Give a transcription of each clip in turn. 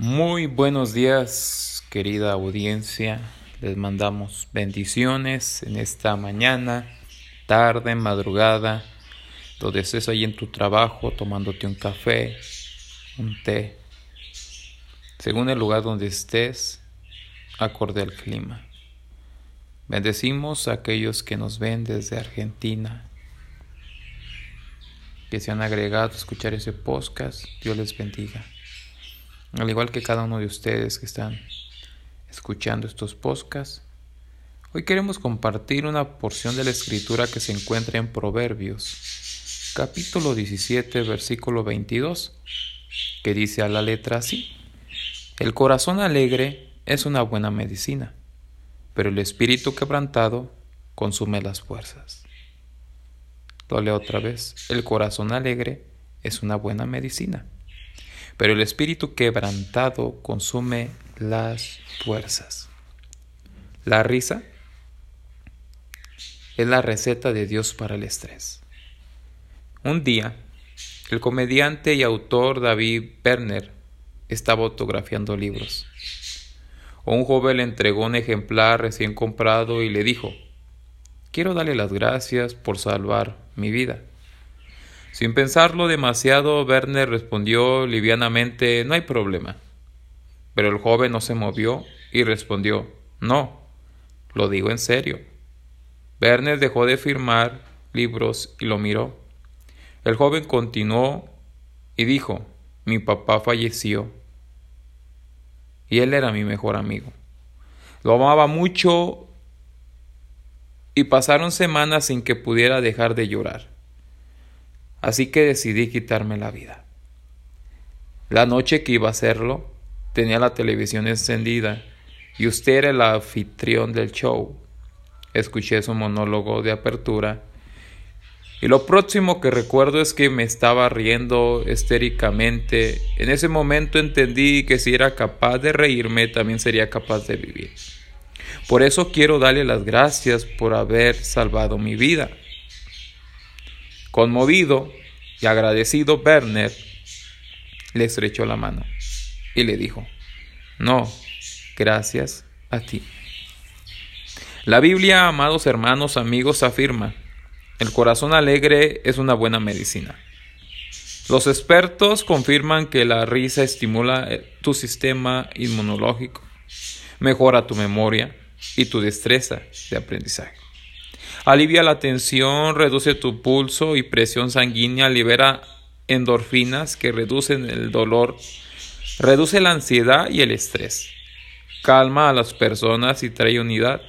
Muy buenos días, querida audiencia. Les mandamos bendiciones en esta mañana, tarde, madrugada, donde estés ahí en tu trabajo tomándote un café, un té, según el lugar donde estés, acorde al clima. Bendecimos a aquellos que nos ven desde Argentina, que se han agregado a escuchar ese podcast. Dios les bendiga al igual que cada uno de ustedes que están escuchando estos podcasts. Hoy queremos compartir una porción de la escritura que se encuentra en Proverbios, capítulo 17, versículo 22, que dice a la letra así, El corazón alegre es una buena medicina, pero el espíritu quebrantado consume las fuerzas. Lo leo otra vez, el corazón alegre es una buena medicina pero el espíritu quebrantado consume las fuerzas. La risa es la receta de Dios para el estrés. Un día, el comediante y autor David Werner estaba autografiando libros. Un joven le entregó un ejemplar recién comprado y le dijo, quiero darle las gracias por salvar mi vida. Sin pensarlo demasiado, Werner respondió livianamente No hay problema. Pero el joven no se movió y respondió No, lo digo en serio. Werner dejó de firmar libros y lo miró. El joven continuó y dijo Mi papá falleció y él era mi mejor amigo. Lo amaba mucho y pasaron semanas sin que pudiera dejar de llorar así que decidí quitarme la vida. La noche que iba a hacerlo, tenía la televisión encendida y usted era el anfitrión del show. Escuché su monólogo de apertura y lo próximo que recuerdo es que me estaba riendo histéricamente. En ese momento entendí que si era capaz de reírme, también sería capaz de vivir. Por eso quiero darle las gracias por haber salvado mi vida. Conmovido y agradecido, Werner le estrechó la mano y le dijo, no, gracias a ti. La Biblia, amados hermanos, amigos, afirma, el corazón alegre es una buena medicina. Los expertos confirman que la risa estimula eh, tu sistema inmunológico, mejora tu memoria y tu destreza de aprendizaje. Alivia la tensión, reduce tu pulso y presión sanguínea, libera endorfinas que reducen el dolor, reduce la ansiedad y el estrés, calma a las personas y trae unidad.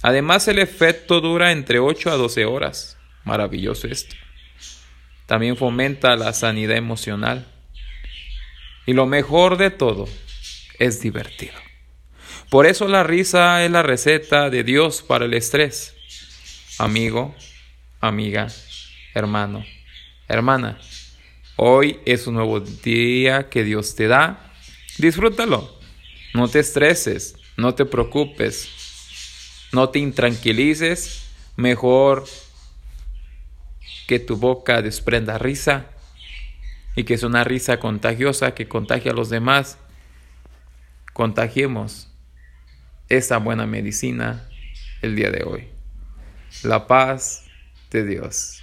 Además el efecto dura entre 8 a 12 horas. Maravilloso esto. También fomenta la sanidad emocional. Y lo mejor de todo, es divertido. Por eso la risa es la receta de Dios para el estrés amigo, amiga, hermano, hermana. Hoy es un nuevo día que Dios te da. Disfrútalo. No te estreses, no te preocupes, no te intranquilices. Mejor que tu boca desprenda risa y que es una risa contagiosa que contagie a los demás. Contagiemos esa buena medicina el día de hoy la paz de Dios.